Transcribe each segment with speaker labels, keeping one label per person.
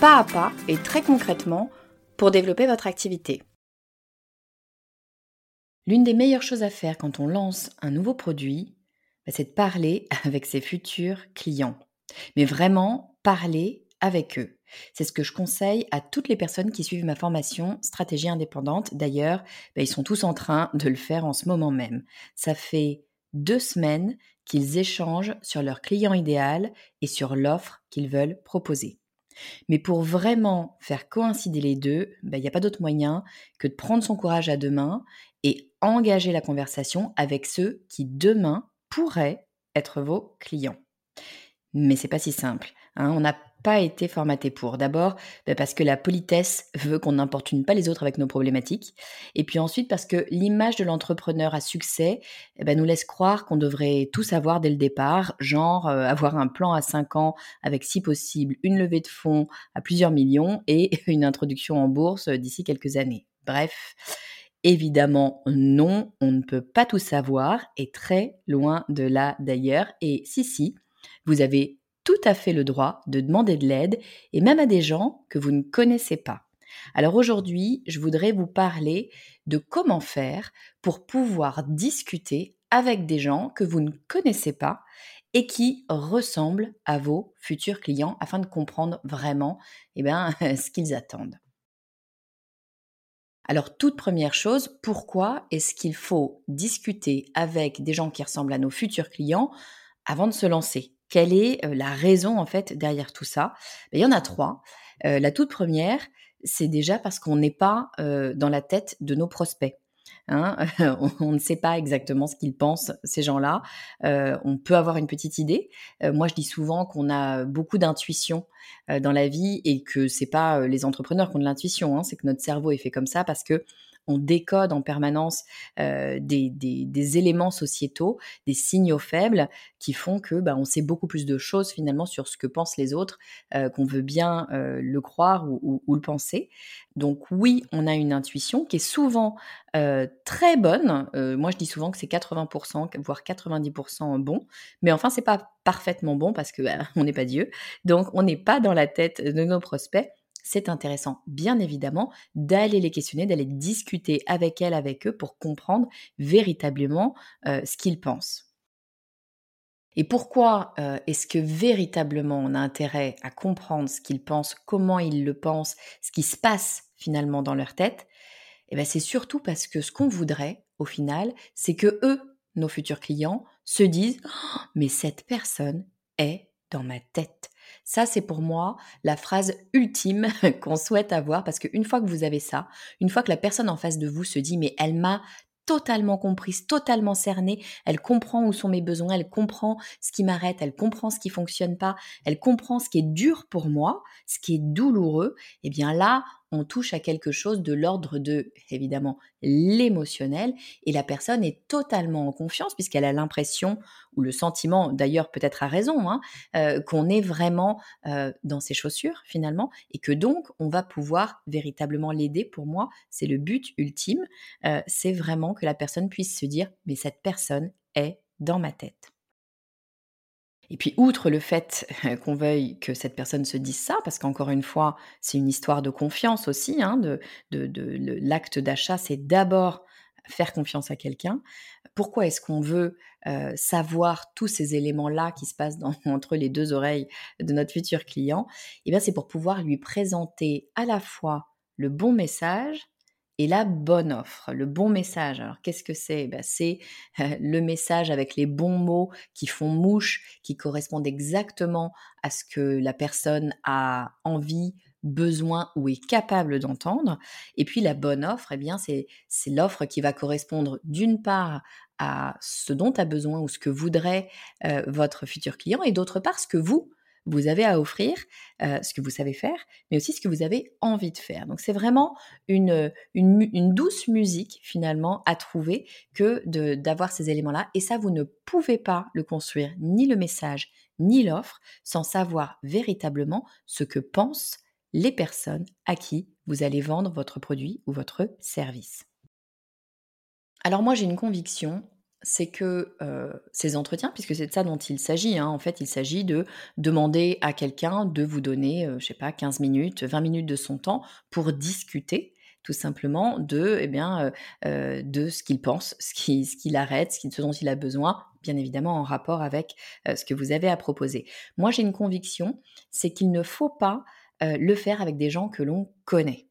Speaker 1: pas à pas et très concrètement pour développer votre activité. L'une des meilleures choses à faire quand on lance un nouveau produit, bah, c'est de parler avec ses futurs clients. Mais vraiment parler avec eux. C'est ce que je conseille à toutes les personnes qui suivent ma formation Stratégie indépendante. D'ailleurs, bah, ils sont tous en train de le faire en ce moment même. Ça fait deux semaines qu'ils échangent sur leur client idéal et sur l'offre qu'ils veulent proposer. Mais pour vraiment faire coïncider les deux, il n'y a pas d'autre moyen que de prendre son courage à deux mains et engager la conversation avec ceux qui demain pourraient être vos clients. Mais c'est pas si simple. Hein. Pas été formaté pour. D'abord, bah, parce que la politesse veut qu'on n'importune pas les autres avec nos problématiques. Et puis ensuite, parce que l'image de l'entrepreneur à succès eh ben, nous laisse croire qu'on devrait tout savoir dès le départ, genre euh, avoir un plan à 5 ans avec, si possible, une levée de fonds à plusieurs millions et une introduction en bourse d'ici quelques années. Bref. Évidemment, non, on ne peut pas tout savoir et très loin de là d'ailleurs. Et si, si, vous avez tout à fait le droit de demander de l'aide et même à des gens que vous ne connaissez pas. Alors aujourd'hui, je voudrais vous parler de comment faire pour pouvoir discuter avec des gens que vous ne connaissez pas et qui ressemblent à vos futurs clients afin de comprendre vraiment eh bien, ce qu'ils attendent. Alors toute première chose, pourquoi est-ce qu'il faut discuter avec des gens qui ressemblent à nos futurs clients avant de se lancer? Quelle est la raison en fait derrière tout ça? Ben, Il y en a trois. la toute première, c'est déjà parce qu'on n'est pas dans la tête de nos prospects. Hein. on, ne sait pas exactement ce qu'ils pensent, ces gens-là. on peut avoir une petite idée. moi, je dis souvent qu'on a beaucoup d'intuition dans la vie et que c'est pas les entrepreneurs qui ont de l'intuition, hein. c'est que notre cerveau est fait comme ça parce que on décode en permanence des, éléments sociétaux, des signaux faibles qui font que bah, on sait beaucoup plus de choses finalement sur ce que pensent les autres, qu'on veut bien le croire ou, le penser. Donc oui, on a une intuition qui est souvent très bonne. moi, je dis souvent que c'est 80%, voire 90% bon, mais enfin, c'est pas parfaitement bon parce que bah, on n'est pas Dieu. Donc, on n'est pas dans la tête de nos prospects c'est intéressant, bien évidemment, d'aller les questionner, d'aller discuter avec elles, avec eux, pour comprendre véritablement ce qu'ils pensent. Et pourquoi est-ce que véritablement on a intérêt à comprendre ce qu'ils pensent, comment ils le pensent, ce qui se passe finalement dans leur tête? Eh bien, c'est surtout parce que ce qu'on voudrait, au final, c'est que eux, nos futurs clients, se disent «Oh, mais cette personne est dans ma tête. Ça, c'est pour moi la phrase ultime qu'on souhaite avoir parce qu'une fois que vous avez ça, une fois que la personne en face de vous se dit mais elle m'a totalement comprise, totalement cernée, elle comprend où sont mes besoins, elle comprend ce qui m'arrête, elle comprend ce qui fonctionne pas, elle comprend ce qui est dur pour moi, ce qui est douloureux, et eh bien là, on touche à quelque chose de l'ordre de, évidemment, l'émotionnel, et la personne est totalement en confiance puisqu'elle a l'impression, ou le sentiment, d'ailleurs peut-être à raison, hein, euh, qu'on est vraiment euh, dans ses chaussures finalement, et que donc on va pouvoir véritablement l'aider. Pour moi, c'est le but ultime, euh, c'est vraiment que la personne puisse se dire, mais cette personne est dans ma tête. Et puis, outre le fait qu'on veuille que cette personne se dise ça, parce qu'encore une fois, c'est une histoire de confiance aussi, hein, de, l'acte d'achat, c'est d'abord faire confiance à quelqu'un. Pourquoi est-ce qu'on veut euh, savoir tous ces éléments-là qui se passent entre les deux oreilles de notre futur client? Eh bien, c'est pour pouvoir lui présenter à la fois le bon message et la bonne offre, le bon message. Alors qu'est-ce que c'est? Ben, C'est le message avec les bons mots qui font mouche, qui correspondent exactement à ce que la personne a envie, besoin ou est capable d'entendre. Et puis la bonne offre, eh bien c'est l'offre qui va correspondre d'une part à ce dont a besoin ou ce que voudrait euh, votre futur client et d'autre part ce que vous, vous avez à offrir, euh, ce que vous savez faire, mais aussi ce que vous avez envie de faire. Donc c'est vraiment une, une, douce musique finalement à trouver que d'avoir ces éléments-là. Et ça, vous ne pouvez pas le construire, ni le message, ni l'offre, sans savoir véritablement ce que pensent les personnes à qui vous allez vendre votre produit ou votre service. Alors moi j'ai une conviction, c'est que ces entretiens, puisque c'est de ça dont il s'agit, hein, en fait, il s'agit de demander à quelqu'un de vous donner, je sais pas, 15 minutes, 20 minutes de son temps pour discuter tout simplement de, eh de ce qu'il pense, ce qu'il arrête, ce, dont il a besoin, bien évidemment en rapport avec ce que vous avez à proposer. Moi, j'ai une conviction, c'est qu'il ne faut pas le faire avec des gens que l'on connaît.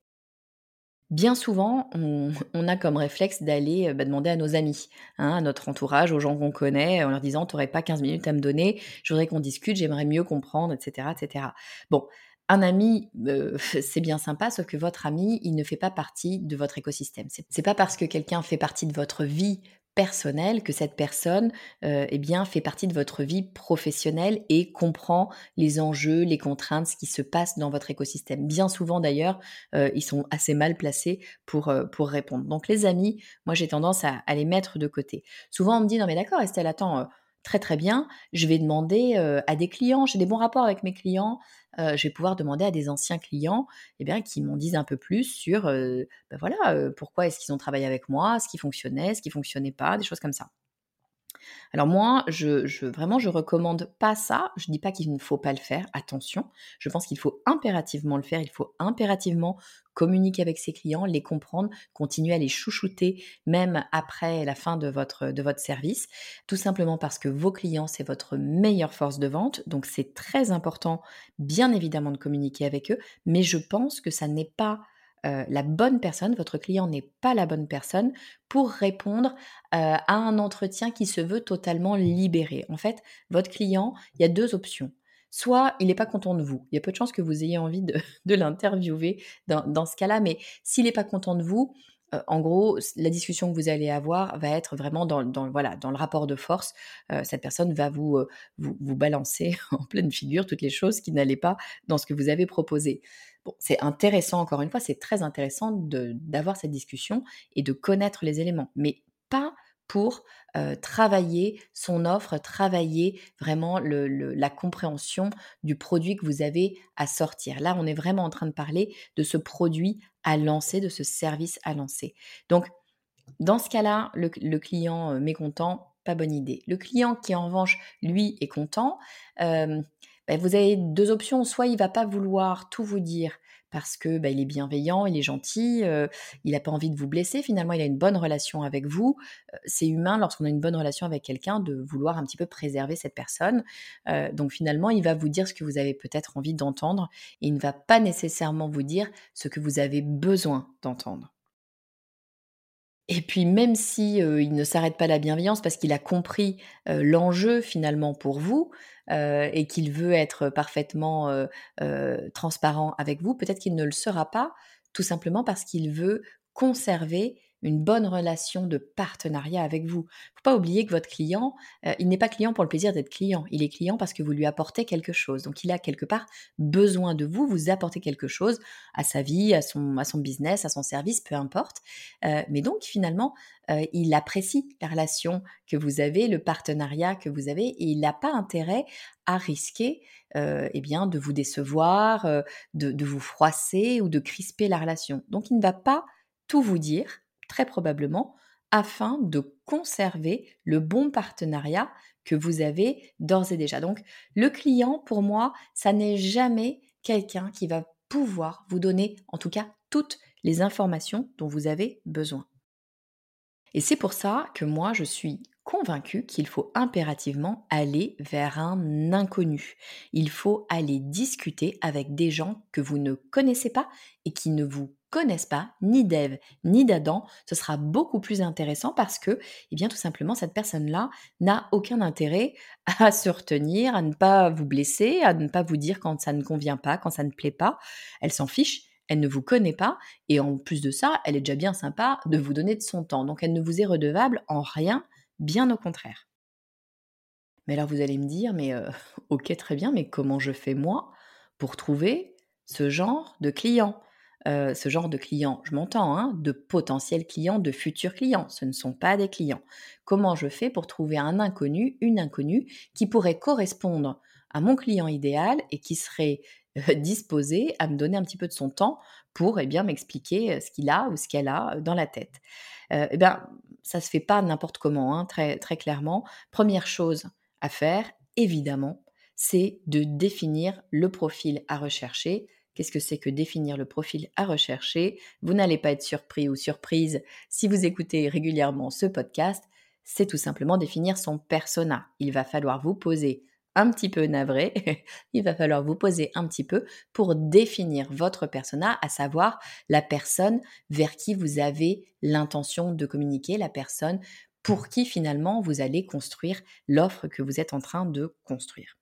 Speaker 1: Bien souvent, on, a comme réflexe d'aller bah, demander à nos amis, hein, à notre entourage, aux gens qu'on connaît, en leur disant Tu n'aurais pas 15 minutes à me donner, je voudrais qu'on discute, j'aimerais mieux comprendre, etc. etc. Bon, un ami, c'est bien sympa, sauf que votre ami, il ne fait pas partie de votre écosystème. C'est pas parce que quelqu'un fait partie de votre vie personnel que cette personne euh, eh bien fait partie de votre vie professionnelle et comprend les enjeux, les contraintes, ce qui se passe dans votre écosystème. Bien souvent d'ailleurs, euh, ils sont assez mal placés pour, euh, pour répondre. Donc les amis, moi j'ai tendance à, à, les mettre de côté. Souvent on me dit non mais d'accord Estelle, attends, très très bien, je vais demander à des clients, j'ai des bons rapports avec mes clients, je vais pouvoir demander à des anciens clients eh bien, qui m'en disent un peu plus sur ben voilà, pourquoi est-ce qu'ils ont travaillé avec moi, ce qui fonctionnait, ce qui fonctionnait pas, des choses comme ça. Alors moi, je, je, vraiment, je recommande pas ça. Je dis pas qu'il ne faut pas le faire. Attention, je pense qu'il faut impérativement le faire. Il faut impérativement communiquer avec ses clients, les comprendre, continuer à les chouchouter même après la fin de votre, de votre service. Tout simplement parce que vos clients, c'est votre meilleure force de vente. Donc c'est très important, bien évidemment, de communiquer avec eux. Mais je pense que ça n'est pas euh, la bonne personne, votre client n'est pas la bonne personne pour répondre euh, à un entretien qui se veut totalement libéré. En fait, votre client, il y a deux options. Soit il n'est pas content de vous. Il y a peu de chances que vous ayez envie de, l'interviewer dans, ce cas-là, mais s'il n'est pas content de vous, euh, en gros, la discussion que vous allez avoir va être vraiment dans, le rapport de force. cette personne va vous, balancer en pleine figure toutes les choses qui n'allaient pas dans ce que vous avez proposé. C'est intéressant, encore une fois, c'est très intéressant d'avoir cette discussion et de connaître les éléments, mais pas pour travailler son offre, travailler vraiment la compréhension du produit que vous avez à sortir. Là, on est vraiment en train de parler de ce produit à lancer, de ce service à lancer. Donc, dans ce cas-là, le, client mécontent, pas bonne idée. Le client qui, en revanche, lui, est content, bah, vous avez deux options. Soit il va pas vouloir tout vous dire parce que bah, il est bienveillant, il est gentil, il n'a pas envie de vous blesser. Finalement, il a une bonne relation avec vous. c'est humain lorsqu'on a une bonne relation avec quelqu'un de vouloir un petit peu préserver cette personne. donc finalement, il va vous dire ce que vous avez peut-être envie d'entendre il ne va pas nécessairement vous dire ce que vous avez besoin d'entendre. Et puis même si il ne s'arrête pas la bienveillance parce qu'il a compris l'enjeu finalement pour vous et qu'il veut être parfaitement transparent avec vous, peut-être qu'il ne le sera pas, tout simplement parce qu'il veut conserver une bonne relation de partenariat avec vous. Faut pas oublier que votre client, euh, il n'est pas client pour le plaisir d'être client. Il est client parce que vous lui apportez quelque chose. Donc il a quelque part besoin de vous, vous apportez quelque chose à sa vie, à son, à son business, à son service, peu importe. Euh, mais donc finalement, euh, il apprécie la relation que vous avez, le partenariat que vous avez, et il n'a pas intérêt à risquer eh bien, de vous décevoir, de vous froisser ou de crisper la relation. Donc il ne va pas tout vous dire très probablement, afin de conserver le bon partenariat que vous avez d'ores et déjà. Donc le client, pour moi, ça n'est jamais quelqu'un qui va pouvoir vous donner, en tout cas, toutes les informations dont vous avez besoin. Et c'est pour ça que moi, je suis convaincue qu'il faut impérativement aller vers un inconnu. Il faut aller discuter avec des gens que vous ne connaissez pas et qui ne vous connaissent pas ni d'Ève ni d'Adam, ce sera beaucoup plus intéressant parce que, eh bien, tout simplement, cette personne-là n'a aucun intérêt à se retenir, à ne pas vous blesser, à ne pas vous dire quand ça ne convient pas, quand ça ne plaît pas. Elle s'en fiche. Elle ne vous connaît pas et en plus de ça, elle est déjà bien sympa de vous donner de son temps. Donc elle ne vous est redevable en rien, bien au contraire. Mais alors vous allez me dire, mais euh, ok très bien, mais comment je fais moi pour trouver ce genre de client? Euh, ce genre de clients, je m'entends, hein, de potentiels clients, de futurs clients. Ce ne sont pas des clients. Comment je fais pour trouver un inconnu, une inconnue qui pourrait correspondre à mon client idéal et qui serait euh, disposé à me donner un petit peu de son temps pour eh bien m'expliquer euh, ce qu'il a ou ce qu'elle a dans la tête? eh bien, ça se fait pas n'importe comment, hein, très, très clairement. Première chose à faire, évidemment, c'est de définir le profil à rechercher Qu'est-ce que c'est que définir le profil à rechercher? Vous n'allez pas être surpris ou surprise si vous écoutez régulièrement ce podcast. C'est tout simplement définir son persona. Il va falloir vous poser un petit peu navré, il va falloir vous poser un petit peu pour définir votre persona, à savoir la personne vers qui vous avez l'intention de communiquer, la personne pour qui finalement vous allez construire l'offre que vous êtes en train de construire.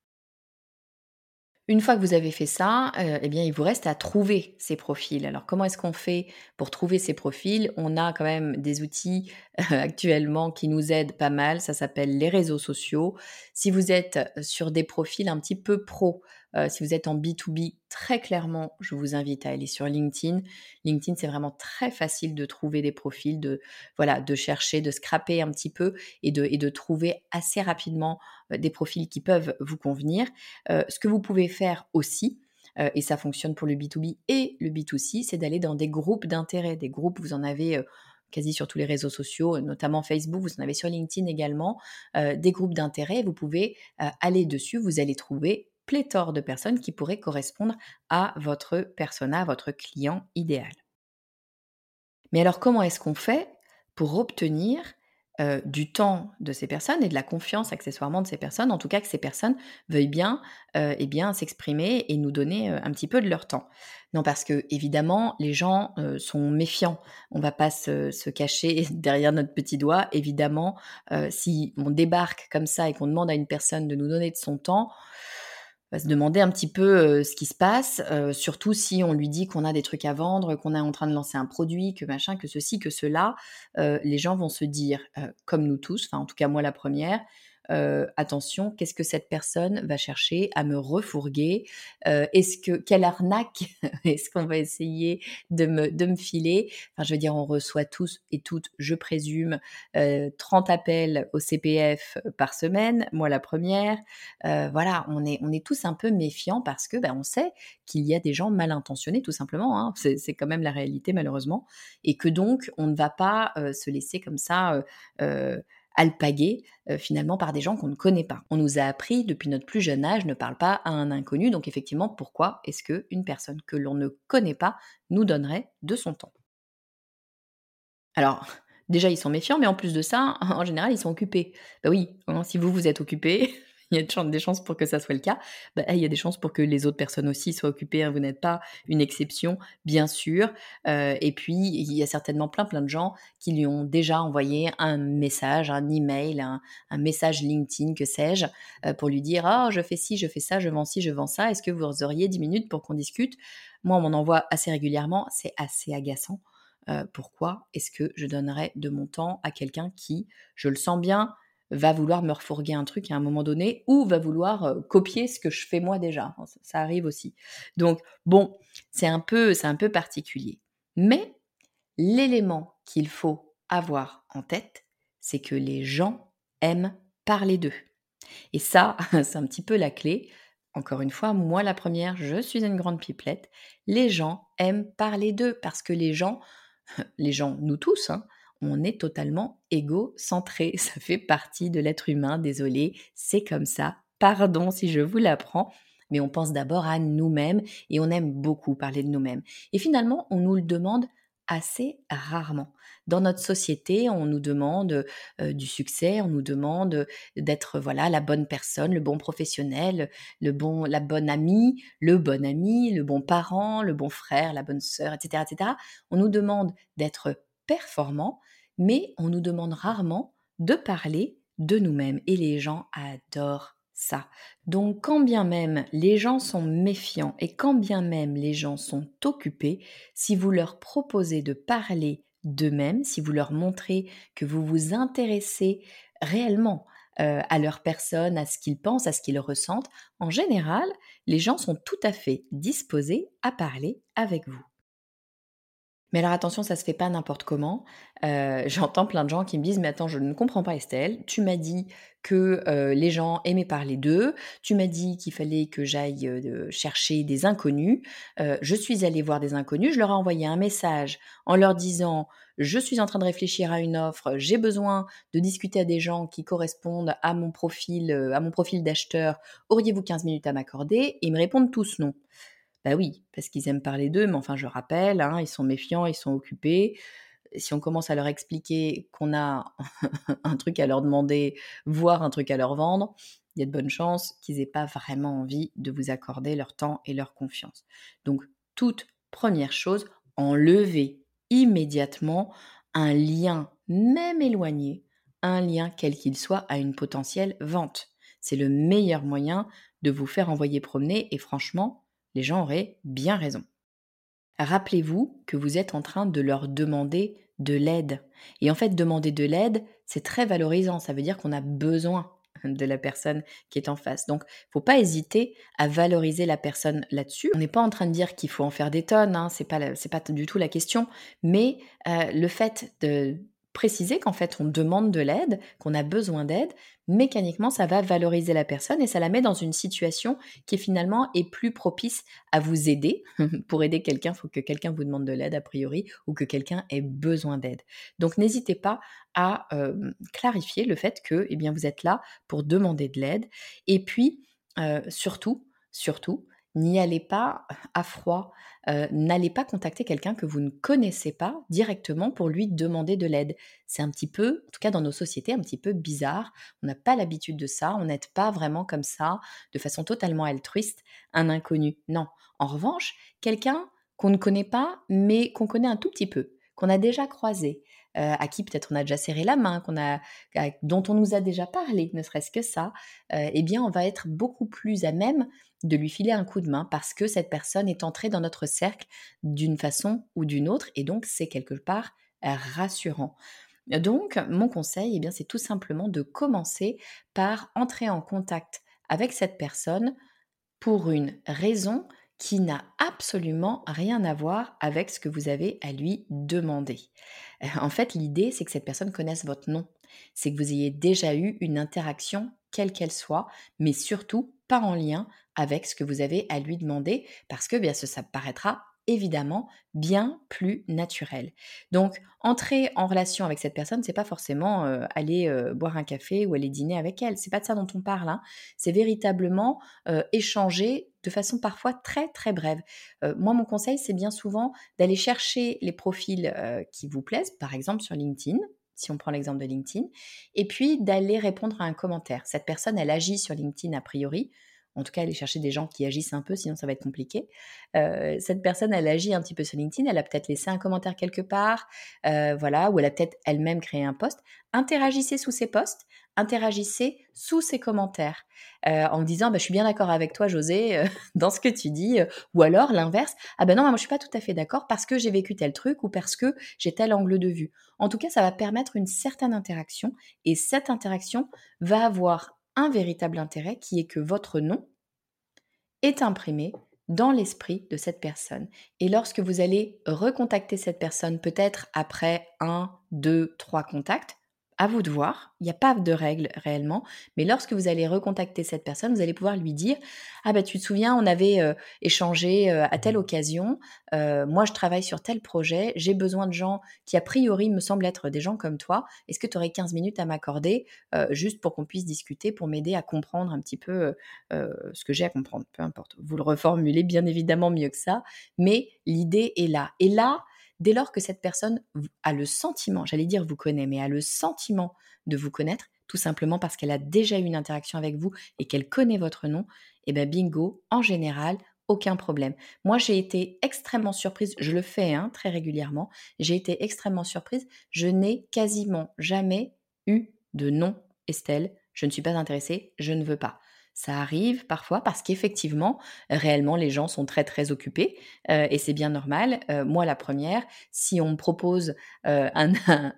Speaker 1: Une fois que vous avez fait ça, euh, eh bien, il vous reste à trouver ces profils. Alors, comment est-ce qu'on fait pour trouver ces profils? On a quand même des outils euh, actuellement qui nous aident pas mal. Ça s'appelle les réseaux sociaux. Si vous êtes sur des profils un petit peu pro, euh, si vous êtes en B2B, très clairement, je vous invite à aller sur LinkedIn. LinkedIn, c'est vraiment très facile de trouver des profils, de, voilà, de chercher, de scraper un petit peu et de, et de trouver assez rapidement euh, des profils qui peuvent vous convenir. Euh, ce que vous pouvez faire aussi, et ça fonctionne pour le B2B et le B2C, c'est d'aller dans des groupes d'intérêt. Des groupes, vous en avez quasi sur tous les réseaux sociaux, notamment Facebook, vous en avez sur LinkedIn également, des groupes d'intérêt. Vous pouvez aller dessus, vous allez trouver pléthore de personnes qui pourraient correspondre à votre persona, à votre client idéal. Mais alors comment est-ce qu'on fait pour obtenir euh, du temps de ces personnes et de la confiance accessoirement de ces personnes, en tout cas que ces personnes veuillent bien, euh, eh bien s'exprimer et nous donner euh, un petit peu de leur temps? Non, parce que évidemment, les gens sont méfiants. On ne va pas se, se, cacher derrière notre petit doigt. Évidemment, si on débarque comme ça et qu'on demande à une personne de nous donner de son temps, se demander un petit peu ce qui se passe, surtout si on lui dit qu'on a des trucs à vendre, qu'on est en train de lancer un produit, que machin, que ceci, que cela. les gens vont se dire, comme nous tous, enfin en tout cas moi la première, attention, qu'est-ce que cette personne va chercher à me refourguer? Est-ce que quelle arnaque est-ce qu'on va essayer de me, de me filer? Enfin, je veux dire, on reçoit tous et toutes, je présume, 30 euh, appels au CPF par semaine. Moi, la première. voilà, on est, on est tous un peu méfiants parce que ben, on sait qu'il y a des gens mal intentionnés, tout simplement. Hein. C'est quand même la réalité, malheureusement, et que donc on ne va pas se laisser comme ça alpagués euh, finalement par des gens qu'on ne connaît pas. On nous a appris depuis notre plus jeune âge ne parle pas à un inconnu, donc effectivement pourquoi est-ce que une personne que l'on ne connaît pas nous donnerait de son temps? Alors déjà ils sont méfiants, mais en plus de ça, en général ils sont occupés. Bah oui, hein, si vous vous êtes occupé, il y a des chances pour que ça soit le cas. Bah, il y a des chances pour que les autres personnes aussi soient occupées. Hein. Vous n'êtes pas une exception, bien sûr. Euh, et puis, il y a certainement plein, plein de gens qui lui ont déjà envoyé un message, un email, un, un message LinkedIn, que sais-je, euh, pour lui dire Ah, je fais ci, je fais ça, je vends ci, je vends ça. Est-ce que vous auriez 10 minutes pour qu'on discute? Moi, on m'en envoie assez régulièrement. C'est assez agaçant. Euh, pourquoi est-ce que je donnerais de mon temps à quelqu'un qui, je le sens bien, va vouloir me refourguer un truc à un moment donné ou va vouloir euh, copier ce que je fais moi déjà. Ça, arrive aussi. Donc bon, c'est un peu c'est un peu particulier. Mais l'élément qu'il faut avoir en tête, c'est que les gens aiment parler d'eux. Et ça, c'est un petit peu la clé. Encore une fois, moi la première, je suis une grande pipelette. Les gens aiment parler d'eux parce que les gens, les gens, nous tous, hein, on est totalement égocentré. Ça fait partie de l'être humain, désolé, c'est comme ça. Pardon si je vous l'apprends, mais on pense d'abord à nous-mêmes et on aime beaucoup parler de nous-mêmes. Et finalement, on nous le demande assez rarement. Dans notre société, on nous demande du succès, on nous demande d'être voilà la bonne personne, le bon professionnel, le bon, la bonne amie, le bon ami, le bon parent, le bon frère, la bonne sœur, etc., etc. On nous demande d'être performant, mais on nous demande rarement de parler de nous-mêmes. Et les gens adorent ça. Donc quand bien même les gens sont méfiants et quand bien même les gens sont occupés, si vous leur proposez de parler d'eux-mêmes, si vous leur montrez que vous vous intéressez réellement euh, à leur personne, à ce qu'ils pensent, à ce qu'ils ressentent, en général, les gens sont tout à fait disposés à parler avec vous. Mais alors attention, ça se fait pas n'importe comment. Euh, j'entends plein de gens qui me disent mais attends, je ne comprends pas Estelle. Tu m'as dit que euh, les gens aimaient parler d'eux. Tu m'as dit qu'il fallait que j'aille euh, chercher des inconnus. je suis allée voir des inconnus. Je leur ai envoyé un message en leur disant je suis en train de réfléchir à une offre. J'ai besoin de discuter à des gens qui correspondent à mon profil, à mon profil d'acheteur. Auriez-vous 15 minutes à m'accorder? Ils me répondent tous non. Bah oui, parce qu'ils aiment parler d'eux, mais enfin je rappelle, hein, ils sont méfiants, ils sont occupés. Si on commence à leur expliquer qu'on a un truc à leur demander, voire un truc à leur vendre, il y a de bonnes chances qu'ils n'aient pas vraiment envie de vous accorder leur temps et leur confiance. Donc, toute première chose, enlevez immédiatement un lien, même éloigné, un lien quel qu'il soit, à une potentielle vente. C'est le meilleur moyen de vous faire envoyer promener et franchement, les gens auraient bien raison. Rappelez-vous que vous êtes en train de leur demander de l'aide. Et en fait, demander de l'aide, c'est très valorisant. Ça veut dire qu'on a besoin de la personne qui est en face. Donc, faut pas hésiter à valoriser la personne là-dessus. On n'est pas en train de dire qu'il faut en faire des tonnes, hein, c'est pas pas du tout la question. Mais euh, le fait de préciser qu'en fait on demande de l'aide, qu'on a besoin d'aide, mécaniquement ça va valoriser la personne et ça la met dans une situation qui finalement est plus propice à vous aider. Pour aider quelqu'un, il faut que quelqu'un vous demande de l'aide a priori ou que quelqu'un ait besoin d'aide. Donc n'hésitez pas à clarifier le fait que eh bien, vous êtes là pour demander de l'aide et puis surtout, surtout, n'y allez pas à froid, euh, n'allez pas contacter quelqu'un que vous ne connaissez pas directement pour lui demander de l'aide. C'est un petit peu, en tout cas dans nos sociétés, un petit peu bizarre. On n'a pas l'habitude de ça, on n'aide pas vraiment comme ça, de façon totalement altruiste, un inconnu. Non. En revanche, quelqu'un qu'on ne connaît pas, mais qu'on connaît un tout petit peu, qu'on a déjà croisé, euh, à qui peut-être on a déjà serré la main, dont on nous a déjà parlé, ne serait-ce que ça, euh, eh bien, on va être beaucoup plus à même de lui filer un coup de main parce que cette personne est entrée dans notre cercle d'une façon ou d'une autre et donc c'est quelque part rassurant. Donc, mon conseil, eh bien, c'est tout simplement de commencer par entrer en contact avec cette personne pour une raison qui n'a absolument rien à voir avec ce que vous avez à lui demander. En fait, l'idée, c'est que cette personne connaisse votre nom. C'est que vous ayez déjà eu une interaction, quelle qu'elle soit, mais surtout pas en lien avec ce que vous avez à lui demander, parce que bien, ça paraîtra évidemment bien plus naturel. Donc, entrer en relation avec cette personne, c'est pas forcément euh, aller euh, boire un café ou aller dîner avec elle. C'est pas de ça dont on parle. Hein. C'est véritablement euh, échanger de façon parfois très très brève. moi, mon conseil, c'est bien souvent d'aller chercher les profils qui vous plaisent, par exemple sur LinkedIn, si on prend l'exemple de LinkedIn, et puis d'aller répondre à un commentaire. Cette personne, elle agit sur LinkedIn a priori en tout cas aller chercher des gens qui agissent un peu, sinon ça va être compliqué. Euh, cette personne, elle agit un petit peu sur LinkedIn, elle a peut-être laissé un commentaire quelque part, euh, voilà, ou elle a peut-être elle-même créé un post. Interagissez sous ces posts, interagissez sous ces commentaires, euh, en disant, bah, je suis bien d'accord avec toi, José, dans ce que tu dis, ou alors l'inverse, ah ben non, moi je suis pas tout à fait d'accord parce que j'ai vécu tel truc ou parce que j'ai tel angle de vue. En tout cas, ça va permettre une certaine interaction, et cette interaction va avoir un véritable intérêt qui est que votre nom est imprimé dans l'esprit de cette personne. Et lorsque vous allez recontacter cette personne, peut-être après un, deux, trois contacts, à vous de voir. Il n'y a pas de règle réellement. Mais lorsque vous allez recontacter cette personne, vous allez pouvoir lui dire Ah, bah, tu te souviens, on avait euh, échangé euh, à telle occasion. Euh, moi, je travaille sur tel projet. J'ai besoin de gens qui, a priori, me semblent être des gens comme toi. Est-ce que tu aurais 15 minutes à m'accorder juste pour qu'on puisse discuter, pour m'aider à comprendre un petit peu ce que j'ai à comprendre Peu importe. Vous le reformulez bien évidemment mieux que ça. Mais l'idée est là. Et là, dès lors que cette personne a le sentiment, j'allais dire vous connaît, mais a le sentiment de vous connaître, tout simplement parce qu'elle a déjà eu une interaction avec vous et qu'elle connaît votre nom, et eh bien bingo, en général, aucun problème. Moi, j'ai été extrêmement surprise, je le fais hein, très régulièrement, j'ai été extrêmement surprise, je n'ai quasiment jamais eu de nom Estelle, je ne suis pas intéressée, je ne veux pas. Ça arrive parfois parce qu'effectivement, réellement, les gens sont très très occupés et c'est bien normal. Moi, la première, si on me propose un,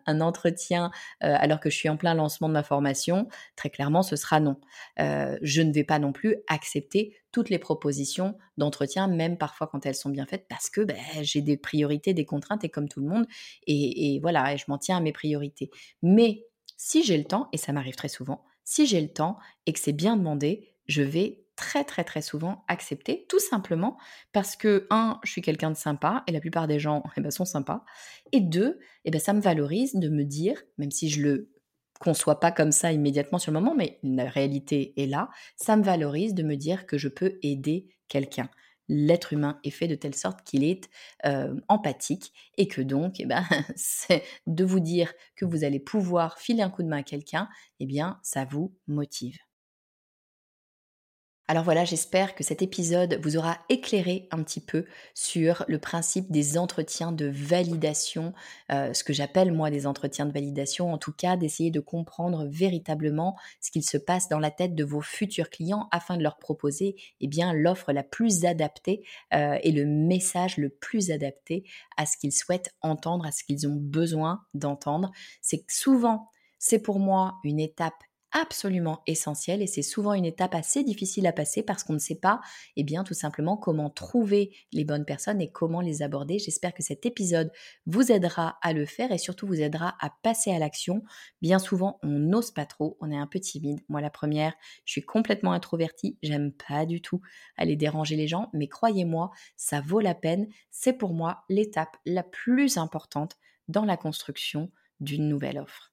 Speaker 1: un, entretien alors que je suis en plein lancement de ma formation, très clairement, ce sera non. je ne vais pas non plus accepter toutes les propositions d'entretien, même parfois quand elles sont bien faites, parce que ben, j'ai des priorités, des contraintes et comme tout le monde, et, et voilà, et je m'en tiens à mes priorités. Mais si j'ai le temps, et ça m'arrive très souvent, si j'ai le temps et que c'est bien demandé, je vais très très très souvent accepter, tout simplement parce que, un, je suis quelqu'un de sympa, et la plupart des gens eh ben, sont sympas, et deux, eh ben, ça me valorise de me dire, même si je le conçois pas comme ça immédiatement sur le moment, mais la réalité est là, ça me valorise de me dire que je peux aider quelqu'un l'être humain est fait de telle sorte qu'il est empathique et que donc, eh ben, c'est de vous dire que vous allez pouvoir filer un coup de main à quelqu'un, eh bien, ça vous motive. Alors voilà, j'espère que cet épisode vous aura éclairé un petit peu sur le principe des entretiens de validation, euh, ce que j'appelle moi des entretiens de validation, en tout cas d'essayer de comprendre véritablement ce qu'il se passe dans la tête de vos futurs clients afin de leur proposer eh bien l'offre la plus adaptée euh, et le message le plus adapté à ce qu'ils souhaitent entendre, à ce qu'ils ont besoin d'entendre. C'est souvent c'est pour moi une étape absolument essentiel et c'est souvent une étape assez difficile à passer parce qu'on ne sait pas, eh bien, tout simplement comment trouver les bonnes personnes et comment les aborder. J'espère que cet épisode vous aidera à le faire et surtout vous aidera à passer à l'action. Bien souvent, on n'ose pas trop, on est un peu timide. Moi, la première, je suis complètement introvertie, j'aime pas du tout aller déranger les gens, mais croyez-moi, ça vaut la peine. C'est pour moi l'étape la plus importante dans la construction d'une nouvelle offre.